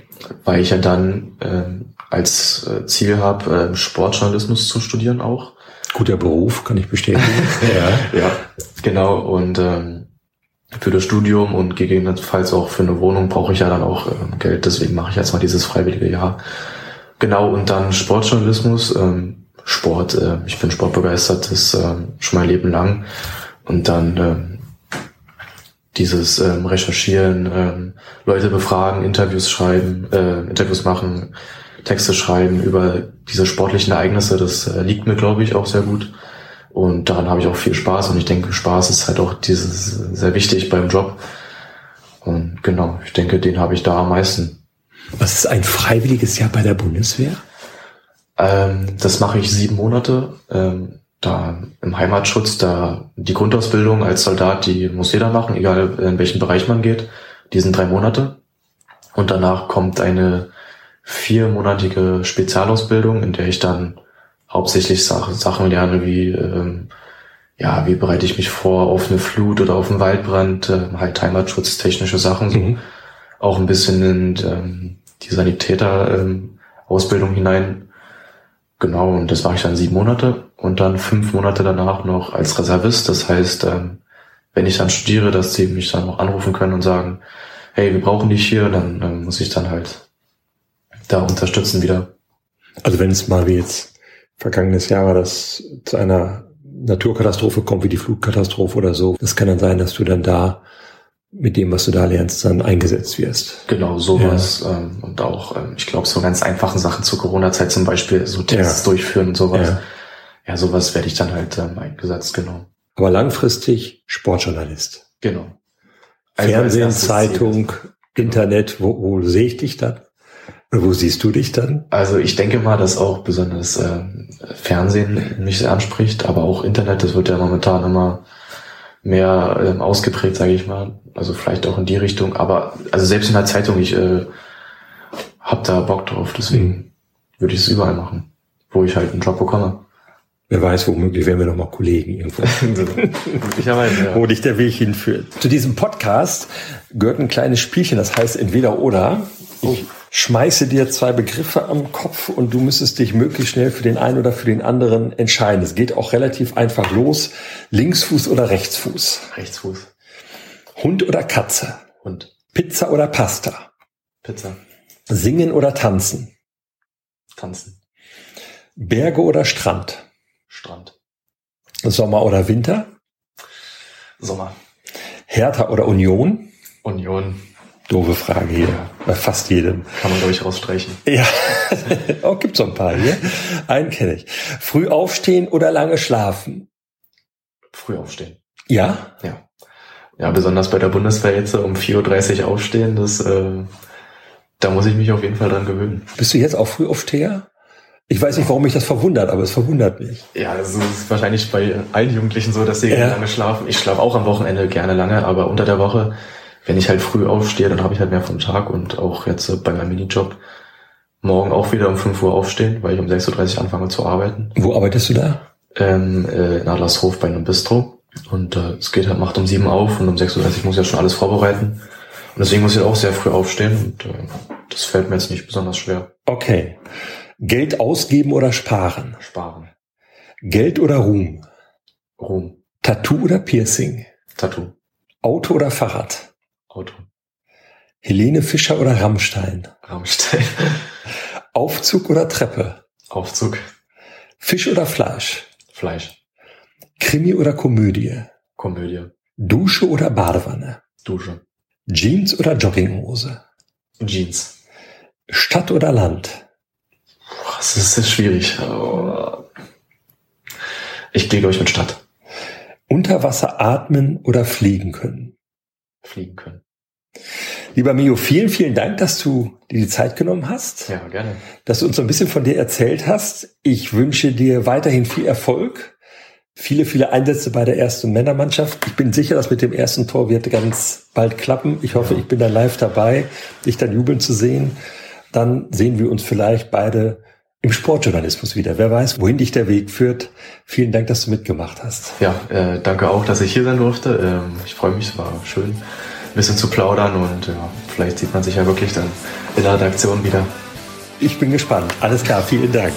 weil ich ja dann ähm, als äh, Ziel habe, äh, Sportjournalismus zu studieren auch. Guter Beruf, kann ich bestätigen. ja. ja, genau. Und ähm, für das Studium und gegebenenfalls auch für eine Wohnung brauche ich ja dann auch ähm, Geld. Deswegen mache ich jetzt mal dieses freiwillige Jahr. Genau, und dann Sportjournalismus. Ähm, Sport, äh, ich bin sportbegeistert, das äh, schon mein Leben lang. Und dann ähm, dieses ähm, Recherchieren, ähm, Leute befragen, Interviews schreiben, äh, Interviews machen, Texte schreiben über diese sportlichen Ereignisse, das äh, liegt mir, glaube ich, auch sehr gut. Und daran habe ich auch viel Spaß und ich denke, Spaß ist halt auch dieses sehr wichtig beim Job. Und genau, ich denke, den habe ich da am meisten. Was ist ein freiwilliges Jahr bei der Bundeswehr? Ähm, das mache ich sieben Monate. Ähm, da im Heimatschutz, da die Grundausbildung als Soldat, die muss jeder machen, egal in welchen Bereich man geht. Die sind drei Monate. Und danach kommt eine viermonatige Spezialausbildung, in der ich dann hauptsächlich Sachen, Sachen lerne wie, ähm, ja, wie bereite ich mich vor auf eine Flut oder auf einen Waldbrand, äh, halt Heimatschutz, technische Sachen, so. Mhm. Auch ein bisschen in ähm, die Sanitäter-Ausbildung ähm, hinein. Genau, und das mache ich dann sieben Monate und dann fünf Monate danach noch als Reservist. Das heißt, ähm, wenn ich dann studiere, dass sie mich dann auch anrufen können und sagen, hey, wir brauchen dich hier, dann ähm, muss ich dann halt da unterstützen wieder. Also wenn es mal wie jetzt vergangenes Jahr war, dass zu einer Naturkatastrophe kommt, wie die Flutkatastrophe oder so, das kann dann sein, dass du dann da mit dem, was du da lernst, dann eingesetzt wirst. Genau, sowas. Ja. Ähm, und auch, ähm, ich glaube, so ganz einfachen Sachen zur Corona-Zeit zum Beispiel, so Tests ja. durchführen und sowas. Ja. ja, sowas werde ich dann halt ähm, eingesetzt, genau. Aber langfristig Sportjournalist. Genau. Also Fernsehen, Zeitung, Internet, wo, wo sehe ich dich dann? Wo siehst du dich dann? Also ich denke mal, dass auch besonders äh, Fernsehen mich sehr anspricht, aber auch Internet, das wird ja momentan immer mehr ähm, ausgeprägt, sage ich mal. Also vielleicht auch in die Richtung. Aber also selbst in der Zeitung, ich äh, hab da Bock drauf, deswegen mhm. würde ich es überall machen, wo ich halt einen Job bekomme. Wer weiß, womöglich werden wir noch mal Kollegen irgendwo. Möglicherweise, ja. Wo dich der Weg hinführt. Zu diesem Podcast gehört ein kleines Spielchen, das heißt entweder oder. Ich schmeiße dir zwei Begriffe am Kopf und du müsstest dich möglichst schnell für den einen oder für den anderen entscheiden. Es geht auch relativ einfach los. Linksfuß oder Rechtsfuß? Rechtsfuß. Hund oder Katze? Hund. Pizza oder Pasta? Pizza. Singen oder tanzen? Tanzen. Berge oder Strand? Strand. Sommer oder Winter? Sommer. Hertha oder Union? Union. Doofe Frage hier. Bei fast jedem. Kann man, glaube ich, rausstreichen. Ja. oh, gibt so ein paar hier. Einen kenne ich. Früh aufstehen oder lange schlafen? Früh aufstehen. Ja? Ja. Ja, besonders bei der Bundeswehr jetzt um 4.30 Uhr aufstehen, das, äh, da muss ich mich auf jeden Fall dran gewöhnen. Bist du jetzt auch Frühaufsteher? Ich weiß nicht, warum mich das verwundert, aber es verwundert mich. Ja, es ist wahrscheinlich bei allen Jugendlichen so, dass sie ja. lange schlafen. Ich schlafe auch am Wochenende gerne lange, aber unter der Woche wenn ich halt früh aufstehe, dann habe ich halt mehr vom Tag und auch jetzt äh, bei meinem Minijob morgen auch wieder um 5 Uhr aufstehen, weil ich um 6.30 Uhr anfange zu arbeiten. Wo arbeitest du da? Ähm, äh, in Adlershof bei einem Bistro. Und äh, es geht halt, macht um 7 auf und um 6.30 Uhr muss ich ja schon alles vorbereiten. Und deswegen muss ich auch sehr früh aufstehen und äh, das fällt mir jetzt nicht besonders schwer. Okay. Geld ausgeben oder sparen? Sparen. Geld oder Ruhm? Ruhm. Tattoo oder Piercing? Tattoo. Auto oder Fahrrad? Auto. Helene Fischer oder Rammstein? Rammstein. Aufzug oder Treppe? Aufzug. Fisch oder Fleisch? Fleisch. Krimi oder Komödie? Komödie. Dusche oder Badewanne? Dusche. Jeans oder Jogginghose? Jeans. Stadt oder Land? Das ist, das schwierig. Ich gehe, glaube ich, mit Stadt. Unter Wasser atmen oder fliegen können? fliegen können. Lieber Mio, vielen, vielen Dank, dass du dir die Zeit genommen hast. Ja, gerne. Dass du uns so ein bisschen von dir erzählt hast. Ich wünsche dir weiterhin viel Erfolg. Viele, viele Einsätze bei der ersten Männermannschaft. Ich bin sicher, dass mit dem ersten Tor wird ganz bald klappen. Ich hoffe, ja. ich bin dann live dabei, dich dann jubeln zu sehen. Dann sehen wir uns vielleicht beide im Sportjournalismus wieder. Wer weiß, wohin dich der Weg führt. Vielen Dank, dass du mitgemacht hast. Ja, äh, danke auch, dass ich hier sein durfte. Ähm, ich freue mich, es war schön, bisschen zu plaudern und ja, vielleicht sieht man sich ja wirklich dann in der Redaktion wieder. Ich bin gespannt. Alles klar, vielen Dank.